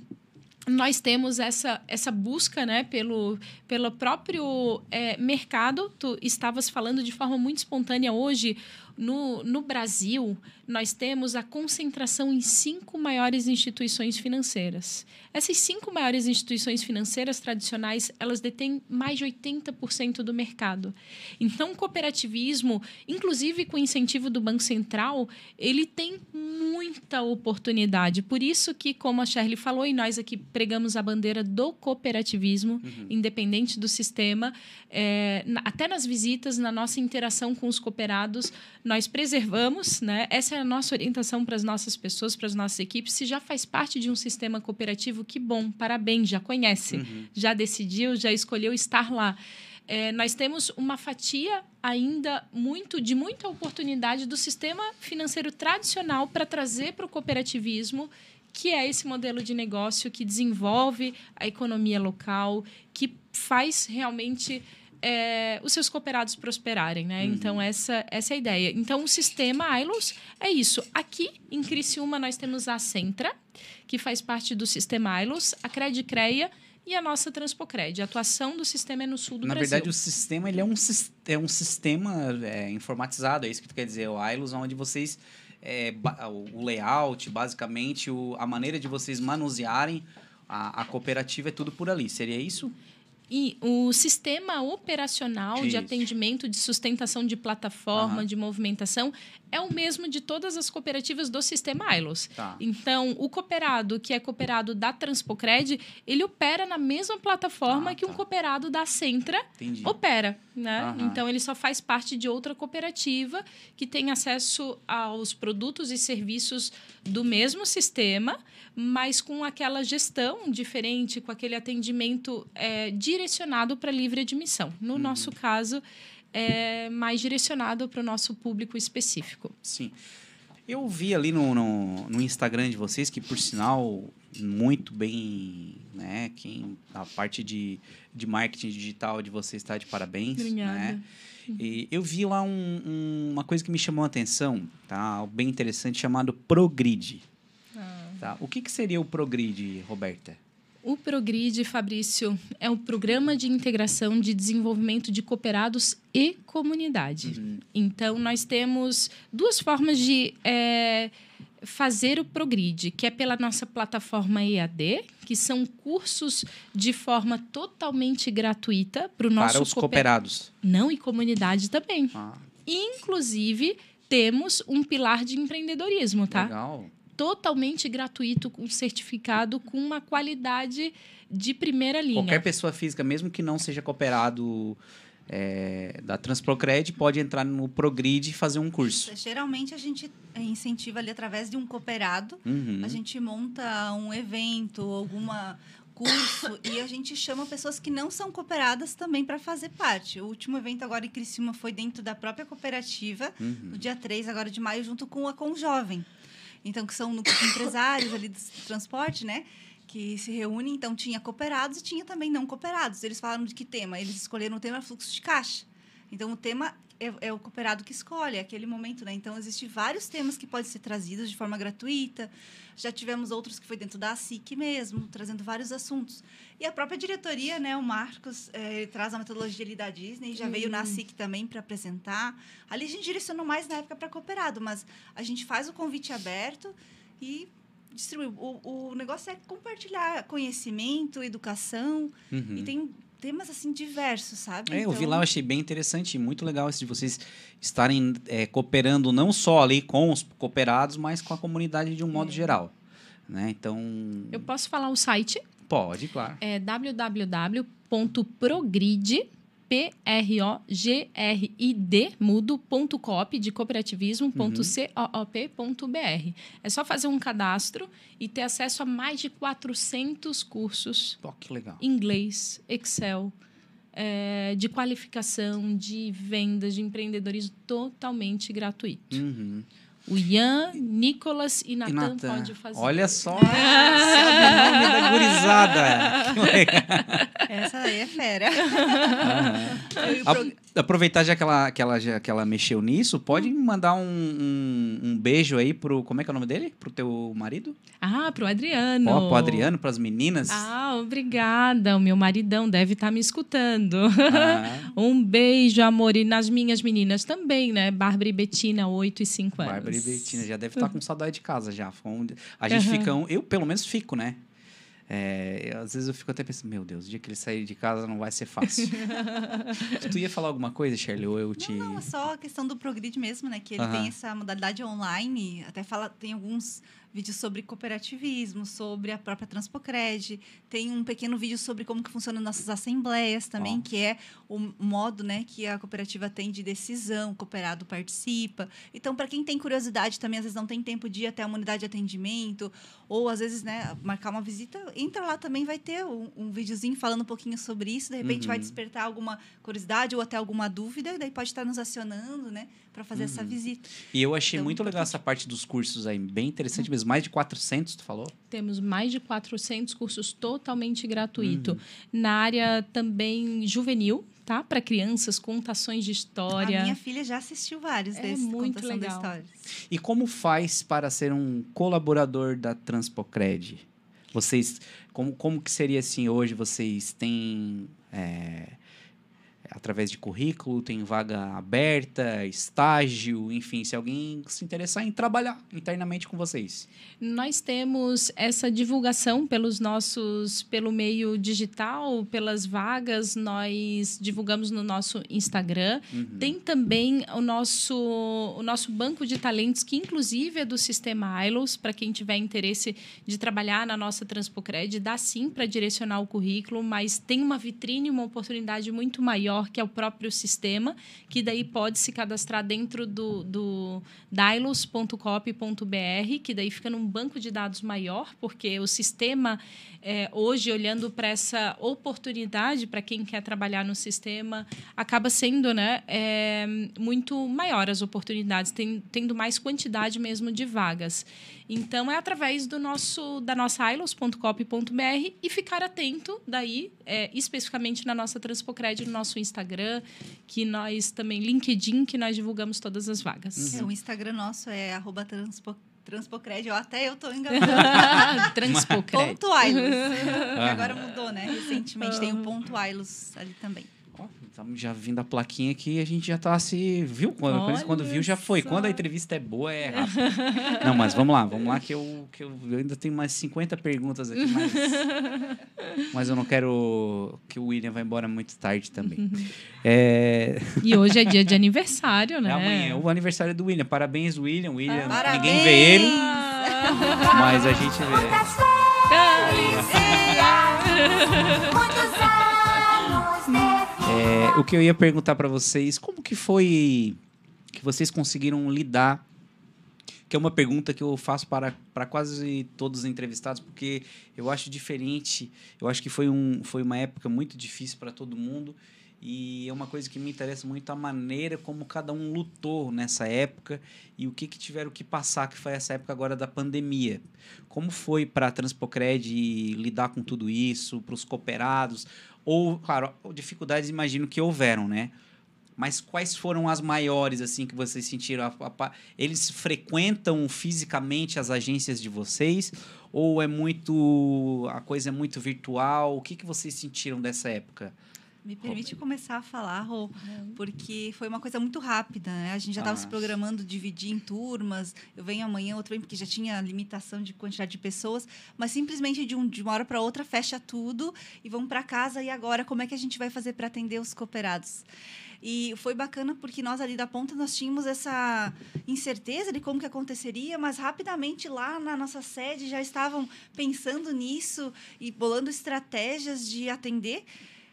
nós temos essa, essa busca né, pelo, pelo próprio é, mercado. Tu estavas falando de forma muito espontânea hoje. No, no Brasil, nós temos a concentração em cinco maiores instituições financeiras. Essas cinco maiores instituições financeiras tradicionais, elas detêm mais de 80% do mercado. Então, o cooperativismo, inclusive com o incentivo do Banco Central, ele tem muita oportunidade. Por isso que, como a Shirley falou, e nós aqui pregamos a bandeira do cooperativismo, independente do sistema, é, na- até nas visitas, na nossa interação com os cooperados, nós preservamos, né? Essa é a nossa orientação para as nossas pessoas, para as nossas equipes. Se já faz parte de um sistema cooperativo, que bom, parabéns, já conhece, já decidiu, já escolheu estar lá. É, nós temos uma fatia ainda muito de muita oportunidade do sistema financeiro tradicional para trazer para o cooperativismo, que é esse modelo de negócio que desenvolve a economia local, que faz realmente é, os seus cooperados prosperarem, né? Então essa essa é a ideia. Então o sistema ILOS é isso. Aqui em Criciúma nós temos a Centra, que faz parte do sistema ILOS, a Credicreia e a nossa Transpocred. A atuação do sistema é no sul do Na Brasil. verdade, o sistema ele é um, é um sistema é, informatizado, é isso que tu quer dizer, o ILOS, onde vocês. é, o layout, basicamente, o, a maneira de vocês manusearem a, a cooperativa é tudo por ali. Seria isso? E o sistema operacional de atendimento, de sustentação de plataforma, Aham. de movimentação, é o mesmo de todas as cooperativas do sistema ILOS. Tá. Então, o cooperado, que é cooperado da Transpocred, ele opera na mesma plataforma Ah, que um tá. cooperado da Centra Entendi. opera, né? Aham. Então ele só faz parte de outra cooperativa que tem acesso aos produtos e serviços do mesmo sistema, mas com aquela gestão diferente, com aquele atendimento é, direcionado para livre admissão. Uhum. No nosso caso, é mais direcionado para o nosso público específico. Sim. Eu vi ali no, no, no Instagram de vocês, que por sinal muito bem, né? Quem, a parte de, de marketing digital de você está de parabéns. Obrigada. Né? E eu vi lá um- um- uma coisa que me chamou a atenção, tá? Algo bem interessante chamado Progrid. Ah. Tá? O que, que seria o Progrid, Roberta? O Progrid, Fabrício, é um programa de integração de desenvolvimento de cooperados e comunidade. Então, nós temos duas formas de é, fazer o Progrid, que é pela nossa plataforma EAD, que são cursos de forma totalmente gratuita para o nosso Para os cooper- cooperados. Não, e comunidade também. Ah, Inclusive, temos um pilar de empreendedorismo, tá? Legal. Totalmente gratuito, com certificado, com uma qualidade de primeira linha. Qualquer pessoa física, mesmo que não seja cooperado é, da Transprocred, pode entrar no Progrid e fazer um curso. Geralmente a gente incentiva ali através de um cooperado. Uhum. A gente monta um evento, alguma curso e a gente chama pessoas que não são cooperadas também para fazer parte. O último evento agora em Criciúma foi dentro da própria cooperativa, Uhum. no dia 3 agora de maio, junto com a Com Jovem. Então, que são núcleos empresários ali do transporte, né? Que se reúnem. Então, tinha cooperados e tinha também não cooperados. Eles falaram de que tema? Eles escolheram o tema fluxo de caixa. Então, o tema é, é o cooperado que escolhe, é aquele momento, né? Então, existem vários temas que podem ser trazidos de forma gratuita. Já tivemos outros que foi dentro da ASIC mesmo, trazendo vários assuntos. E a própria diretoria, né? O Marcos, eh, ele traz a metodologia ali da Disney, já veio na ASIC também para apresentar. Ali a gente direcionou mais na época para cooperado, mas a gente faz o convite aberto e distribui. O, o negócio é compartilhar conhecimento, educação, Uhum. e tem temas assim diversos, sabe? É, eu vi Então, lá, eu achei bem interessante e muito legal isso de vocês estarem é, cooperando não só ali com os cooperados, mas com a comunidade de um modo geral. Né? Então, Eu posso falar o site? pode, claro. É www.progrid, P-R-O-G-R-I-D, mudo.coop, de cooperativismo, ponto C-O-O-P.br. É só fazer um cadastro e ter acesso a mais de 400 cursos Pô, que legal. inglês, Excel, é, de qualificação, de vendas, de empreendedorismo totalmente gratuito. Uhum. O Ian, Nicolas e E Natan Natan, pode fazer. Olha só, sabe o nome da gurizada. Essa aí é fera. O A- aproveitar já que ela, que, ela, já que ela mexeu nisso, pode me mandar um, um, um beijo aí pro. Como é que é o nome dele? Pro teu marido? Ah, pro Adriano. Ó, pro Adriano, pras meninas. Ah, obrigada. O meu maridão deve estar me escutando. Ah, Um beijo, amor. E nas minhas meninas também, né? Bárbara e Betina, 8 e 5 anos. Bárbara e Betina já deve estar com saudade de casa já. A gente Aham. fica. um- Eu, pelo menos, fico, né? É, eu, às vezes eu fico até pensando, meu Deus, o dia que ele sair de casa não vai ser fácil. tu ia falar alguma coisa, Shirley? Ou eu te. Não, não, é só a questão do Progrid mesmo, né? Que ele Aham. tem essa modalidade online, até fala, tem alguns vídeos sobre cooperativismo, sobre a própria Transpocred, tem um pequeno vídeo sobre como que funcionam nossas assembleias também, que é o modo, né, que a cooperativa tem de decisão, o cooperado participa. Então, para quem tem curiosidade também, às vezes não tem tempo de ir até a unidade de atendimento, ou às vezes, né, marcar uma visita, entra lá também, vai ter um, um videozinho falando um pouquinho sobre isso, de repente vai Uhum. despertar alguma curiosidade ou até alguma dúvida, e daí pode estar nos acionando, né, para fazer essa Uhum. visita. E eu achei Então, muito legal essa parte dos cursos aí, bem interessante mesmo. Mais de 400, tu falou? Temos mais de 400 cursos totalmente gratuito. Uhum. Na área também juvenil, tá? Para crianças, contações de história. A minha filha já assistiu vários É desses muito contação legal. E como faz para ser um colaborador da Transpocred? Vocês, como, como que seria assim hoje? Vocês têm, é, através de currículo, tem vaga aberta, estágio, enfim, se alguém se interessar em trabalhar internamente com vocês. Nós temos essa divulgação pelos nossos, pelo meio digital, pelas vagas, nós divulgamos no nosso Instagram. Uhum. Tem também o nosso, o nosso banco de talentos, que inclusive é do sistema ILOS, para quem tiver interesse de trabalhar na nossa Transpocred, dá sim para direcionar o currículo, mas tem uma vitrine, uma oportunidade muito maior que é o próprio sistema, que daí pode se cadastrar dentro do, do dilos.cop.br, que daí fica num banco de dados maior, porque o sistema, é, hoje, olhando para essa oportunidade para quem quer trabalhar no sistema, acaba sendo né, é, muito maior as oportunidades, tem, tendo mais quantidade mesmo de vagas. Então, é através do nosso, da nossa ilos.cop.br e ficar atento daí, é, especificamente na nossa Transpocred, no nosso Instagram, que nós também, LinkedIn, que nós divulgamos todas as vagas. É, o Instagram nosso é arroba Transpocred, eu até eu tô enganando. Transpocred. ponto Ailos. Agora mudou, né? Recentemente tem o ponto Ailos ali também. Estamos já vindo a plaquinha aqui, a gente já tá se. Viu? Quando, Olha quando viu, já foi. só. Quando a entrevista é boa, é rápido. Não, mas vamos lá, vamos lá, que eu, que eu, eu ainda tenho mais 50 perguntas aqui, mas. mas eu não quero que o William vá embora muito tarde também. É, E hoje é dia de aniversário, né? é amanhã, é o aniversário do William. Parabéns, William. William, Parabéns! ninguém vê ele, mas a gente vê. É, o que eu ia perguntar para vocês, como que foi que vocês conseguiram lidar? Que é uma pergunta que eu faço para, para quase todos os entrevistados, porque eu acho diferente. Eu acho que foi, um, foi uma época muito difícil para todo mundo. E é uma coisa que me interessa muito a maneira como cada um lutou nessa época e o que, que tiveram que passar, que foi essa época agora da pandemia. Como foi para a Transpocred lidar com tudo isso, para os cooperados? Ou, claro, dificuldades imagino que houveram, né? Mas quais foram as maiores, assim, que vocês sentiram? Eles frequentam fisicamente as agências de vocês? Ou é muito... a coisa é muito virtual? O que, que vocês sentiram dessa época? Me permite começar a falar, Rô, porque foi uma coisa muito rápida, né? A gente já estava Ah. se programando dividir em turmas. Eu venho amanhã, outro vem, porque já tinha limitação de quantidade de pessoas, mas simplesmente de, um, de uma hora para outra fecha tudo e vamos para casa. E agora, como é que a gente vai fazer para atender os cooperados? E foi bacana porque nós ali da ponta nós tínhamos essa incerteza de como que aconteceria, mas rapidamente lá na nossa sede já estavam pensando nisso e bolando estratégias de atender.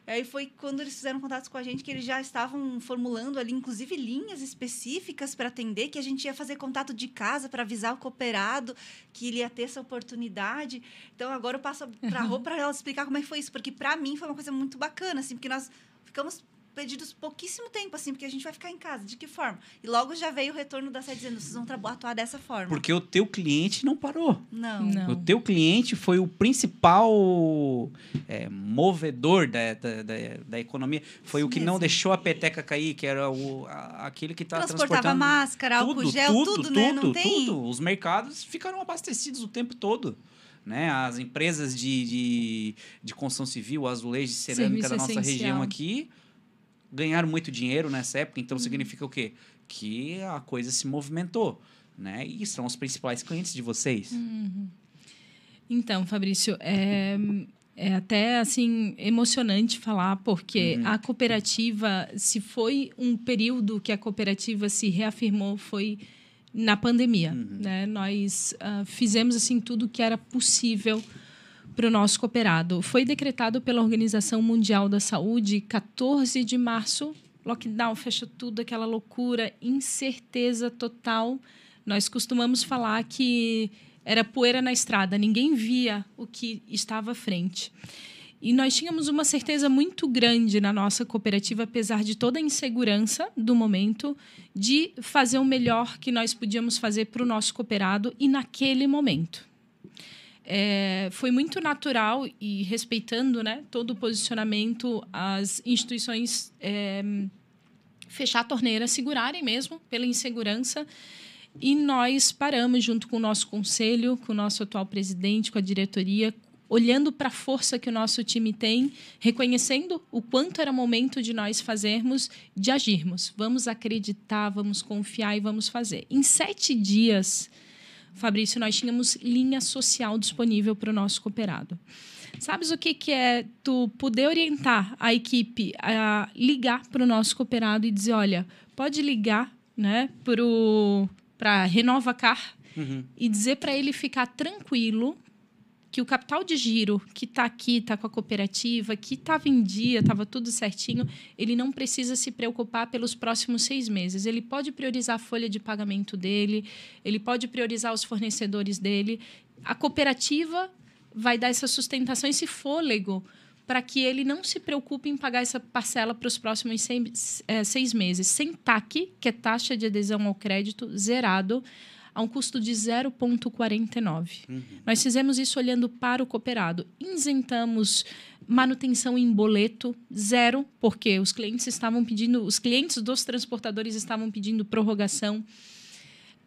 Aí foi quando eles fizeram contatos com a gente que eles já estavam formulando ali, inclusive, linhas específicas para atender, que a gente ia fazer contato de casa para avisar o cooperado que ele ia ter essa oportunidade. Então, agora eu passo para a Rô para ela explicar como é que foi isso, porque para mim foi uma coisa muito bacana, assim, porque nós ficamos pedidos pouquíssimo tempo, assim, porque a gente vai ficar em casa. De que forma? E logo já veio o retorno da sede dizendo, vocês vão atuar dessa forma. Porque o teu cliente não parou. Não. Não. O teu cliente foi o principal é, movedor da, da, da, da economia. Foi Isso o que não mesmo. deixou a peteca cair, que era o, a- aquele que está Transportava transportando... máscara, álcool gel, tudo, né? Não tem... tudo. Os mercados ficaram abastecidos o tempo todo. Né? As empresas de, de, de construção civil, azulejo e cerâmica Serviço da nossa essencial. região aqui ganharam muito dinheiro nessa época. Então significa o quê? Que a coisa se movimentou. Né? E são os principais clientes de vocês. Então, Fabrício, é, é até assim emocionante falar, porque Uhum. a cooperativa, se foi um período que a cooperativa se reafirmou, foi na pandemia. Uhum. Né? Nós ah, fizemos assim tudo que era possível para o nosso cooperado. Foi decretado pela Organização Mundial da Saúde 14 de março. Lockdown, fecha tudo, aquela loucura, incerteza total. Nós costumamos falar que era poeira na estrada, ninguém via o que estava à frente. E nós tínhamos uma certeza muito grande na nossa cooperativa, apesar de toda a insegurança do momento, de fazer o melhor que nós podíamos fazer para o nosso cooperado e naquele momento. É, foi muito natural e respeitando né, todo o posicionamento, as instituições é, fechar a torneira, segurarem mesmo pela insegurança. E nós paramos junto com o nosso conselho, com o nosso atual presidente, com a diretoria, olhando para a força que o nosso time tem, reconhecendo o quanto era momento de nós fazermos, de agirmos. Vamos acreditar, vamos confiar e vamos fazer. Em sete dias, Fabrício, nós tínhamos linha social disponível para o nosso cooperado. Sabes o que, que é tu poder orientar a equipe a ligar para o nosso cooperado e dizer, olha, pode ligar né, para Renova Car Uhum. e dizer para ele ficar tranquilo que o capital de giro que está aqui, está com a cooperativa, que estava em dia, estava tudo certinho, ele não precisa se preocupar pelos próximos seis meses. Ele pode priorizar a folha de pagamento dele, ele pode priorizar os fornecedores dele. A cooperativa vai dar essa sustentação, esse fôlego para que ele não se preocupe em pagar essa parcela para os próximos seis, é, seis meses, sem TAC, que é taxa de adesão ao crédito, zerado a um custo de 0,49. Uhum. Nós fizemos isso olhando para o cooperado. Isentamos manutenção em boleto zero, porque os clientes estavam pedindo, os clientes dos transportadores estavam pedindo prorrogação.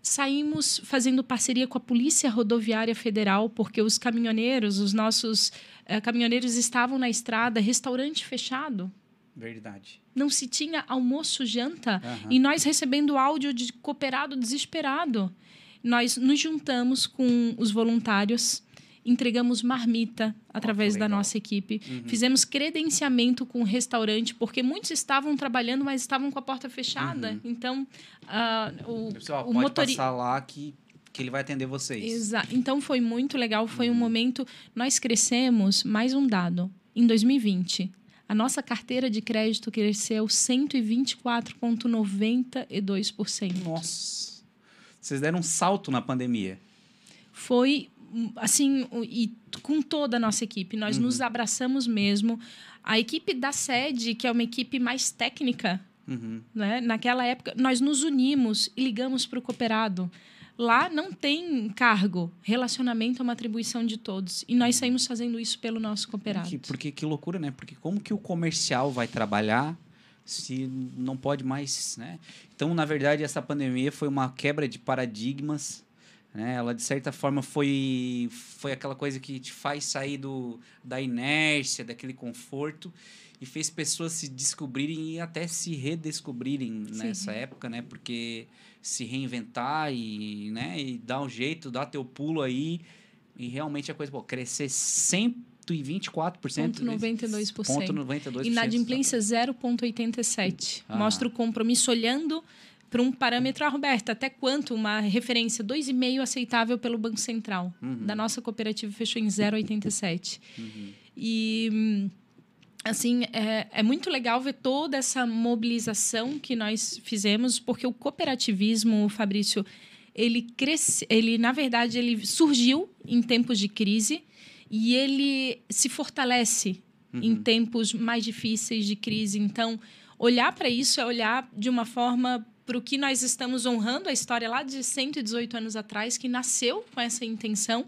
Saímos fazendo parceria com a Polícia Rodoviária Federal, porque os caminhoneiros, os nossos uh, caminhoneiros estavam na estrada, restaurante fechado. Verdade. Não se tinha almoço, janta, uhum. e nós recebendo áudio de cooperado desesperado nós nos juntamos com os voluntários, entregamos marmita através da nossa equipe, uhum. fizemos credenciamento com o restaurante, porque muitos estavam trabalhando, mas estavam com a porta fechada. Uhum. Então, uh, o, Pessoal, o pode motorista. passar lá que que ele vai atender vocês. Exato. Então foi muito legal, foi uhum. um momento. Nós crescemos, mais um dado, em 2020. A nossa carteira de crédito cresceu 124,92%. Nossa! Vocês deram um salto na pandemia. Foi assim, e com toda a nossa equipe, nós uhum. nos abraçamos mesmo. A equipe da sede, que é uma equipe mais técnica, uhum. né? naquela época, nós nos unimos e ligamos para o cooperado. Lá não tem cargo, relacionamento é uma atribuição de todos. E nós saímos fazendo isso pelo nosso cooperado. Porque, porque que loucura, né? Porque como que o comercial vai trabalhar se não pode mais, né? Então, na verdade, essa pandemia foi uma quebra de paradigmas, né? Ela de certa forma foi foi aquela coisa que te faz sair do da inércia, daquele conforto e fez pessoas se descobrirem e até se redescobrirem Sim. nessa época, né? Porque se reinventar e, né, e dar um jeito, dar teu pulo aí e realmente a coisa, pô, crescer sempre 124%. 92%. 92%. Inadimplência 0,87%. Ah. Mostra o compromisso olhando para um parâmetro, ah, Roberta, até quanto uma referência 2,5 aceitável pelo Banco Central? Uhum. Da nossa cooperativa fechou em 0,87. Uhum. E assim é, é muito legal ver toda essa mobilização que nós fizemos, porque o cooperativismo, Fabrício, ele cresce, ele na verdade ele surgiu em tempos de crise e ele se fortalece uhum. em tempos mais difíceis de crise. Então, olhar para isso é olhar de uma forma para o que nós estamos honrando a história lá de 118 anos atrás, que nasceu com essa intenção.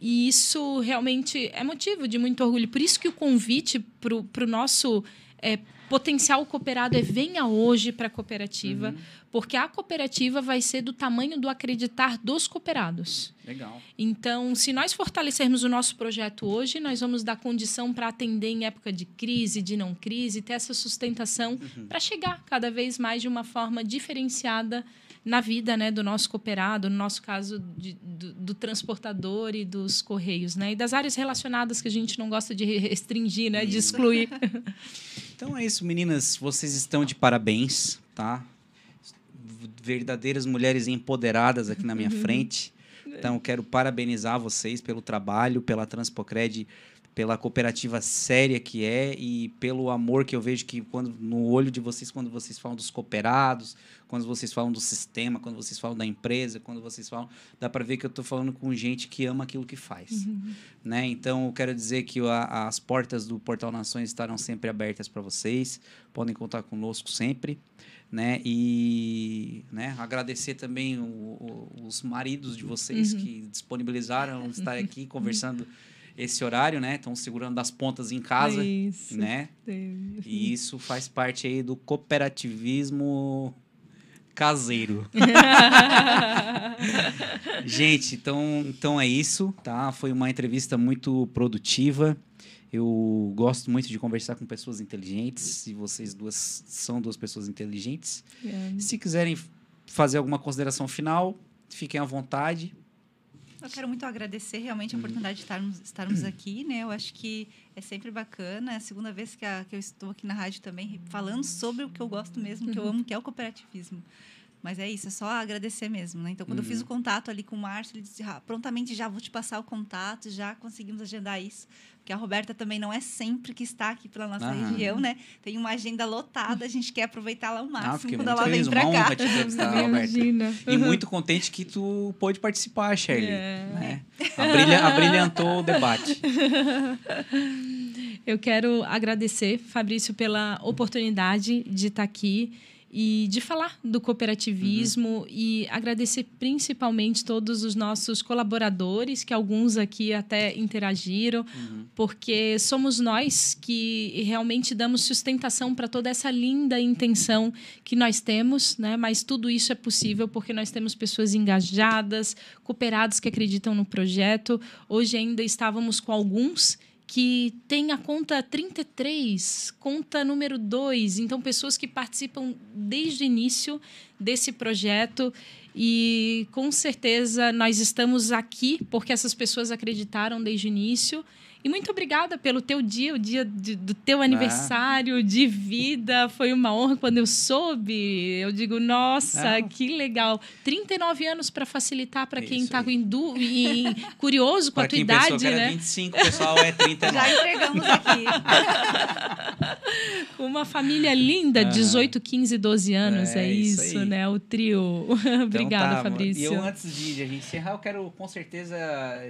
E isso realmente é motivo de muito orgulho. Por isso que o convite para o nosso é, potencial cooperado é venha hoje para a cooperativa, uhum. porque a cooperativa vai ser do tamanho do acreditar dos cooperados. Legal. Então, se nós fortalecermos o nosso projeto hoje, nós vamos dar condição para atender em época de crise, de não crise, ter essa sustentação uhum. para chegar cada vez mais de uma forma diferenciada na vida né, do nosso cooperado, no nosso caso de, do, do, transportador e dos correios, né? E das áreas relacionadas que a gente não gosta de restringir, né, de excluir. Então é isso, meninas. Vocês estão de parabéns, tá? Verdadeiras mulheres empoderadas aqui na minha uhum. frente. Então, quero parabenizar vocês pelo trabalho, pela Transpocred pela cooperativa séria que é e pelo amor que eu vejo que quando no olho de vocês quando vocês falam dos cooperados, quando vocês falam do sistema, quando vocês falam da empresa, quando vocês falam, dá para ver que eu estou falando com gente que ama aquilo que faz, uhum. né? Então, eu quero dizer que a, as portas do Portal Nações estarão sempre abertas para vocês. Podem contar conosco sempre. Né? E né, agradecer também o, o, os maridos de vocês uhum. que disponibilizaram estar aqui conversando esse horário, né? Estão segurando as pontas em casa, isso. né? E isso faz parte aí do cooperativismo caseiro. Gente, então, então é isso, tá? Foi uma entrevista muito produtiva. Eu gosto muito de conversar com pessoas inteligentes e vocês duas são duas pessoas inteligentes. É. Se quiserem fazer alguma consideração final, fiquem à vontade. Eu quero muito agradecer realmente a uhum. oportunidade de estarmos, estarmos aqui, né? Eu acho que é sempre bacana. É a segunda vez que, a, que eu estou aqui na rádio também falando sobre o que eu gosto mesmo, que eu amo, que é o cooperativismo. Mas é isso, é só agradecer mesmo, né? Então, quando eu fiz o contato ali com o Márcio, ele disse, ah, prontamente já vou te passar o contato, já conseguimos agendar isso. Porque a Roberta também não é sempre que está aqui pela nossa Aham. região, né? Tem uma agenda lotada, a gente quer aproveitá-la ao Ah, máximo fiquei quando muito ela vem feliz, pra uma cá. honra te Roberta. Imagina. E muito contente que tu pôde participar, Shirley. É. né? Abrilha- abrilhantou o debate. Eu quero agradecer, Fabrício, pela oportunidade de estar aqui e de falar do cooperativismo e agradecer principalmente todos os nossos colaboradores, que alguns aqui até interagiram, porque somos nós que realmente damos sustentação para toda essa linda intenção que nós temos, né? Mas tudo isso é possível porque nós temos pessoas engajadas, cooperados que acreditam no projeto. Hoje ainda estávamos com alguns que tem a conta 33, conta número 2. Então, pessoas que participam desde o início desse projeto. E com certeza nós estamos aqui porque essas pessoas acreditaram desde o início. E muito obrigada pelo teu dia, o dia de- do teu aniversário de vida. Foi uma honra quando eu soube. Eu digo, nossa, É. que legal. 39 anos para facilitar para quem está curioso com a tua quem idade, que era né? 25, o pessoal é 39. Já entregamos aqui. Com uma família linda, 18, 15, 12 anos. É, É, isso isso, né? O trio. Então Obrigada, tá, Fabrício. E eu, antes de, de a gente encerrar, eu quero com certeza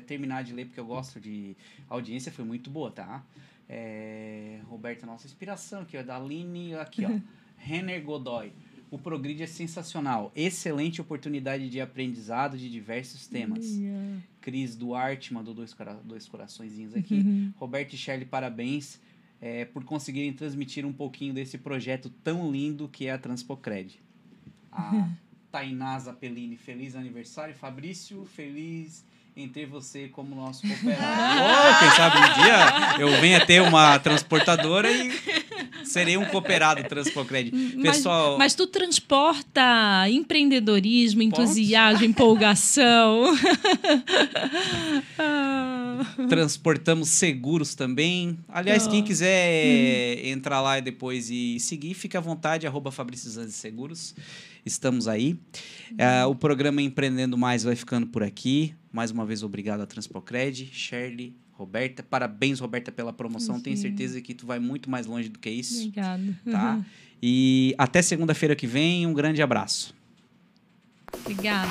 terminar de ler, porque eu gosto de. A audiência foi muito boa, tá? É, Roberta, nossa inspiração aqui, ó, da Aline, aqui, ó. Renner Godoy. O Progride é sensacional. Excelente oportunidade de aprendizado de diversos temas. Cris Duarte mandou dois, cora dois coraçõezinhos aqui. Uhum. Roberto e Shirley, parabéns é, por conseguirem transmitir um pouquinho desse projeto tão lindo que é a Transpocred. A Tainá Zapelini, feliz aniversário. Fabrício, feliz em ter você como nosso cooperador. Oh, quem sabe um dia eu venha ter uma transportadora e serei um cooperado Transpocred. Mas, Pessoal, mas tu transporta empreendedorismo, entusiasmo, empolgação. Ah. transportamos seguros também. Aliás, quem quiser entrar lá depois e seguir, fica à vontade, arroba Fabrício Seguros. Estamos aí. Ah, o programa Empreendendo Mais vai ficando por aqui. Mais uma vez, obrigado a Transpocred, Shirley, Roberta. Parabéns, Roberta, pela promoção. Tenho certeza que tu vai muito mais longe do que isso, Obrigada. tá? E até segunda-feira que vem. Um grande abraço. Obrigada.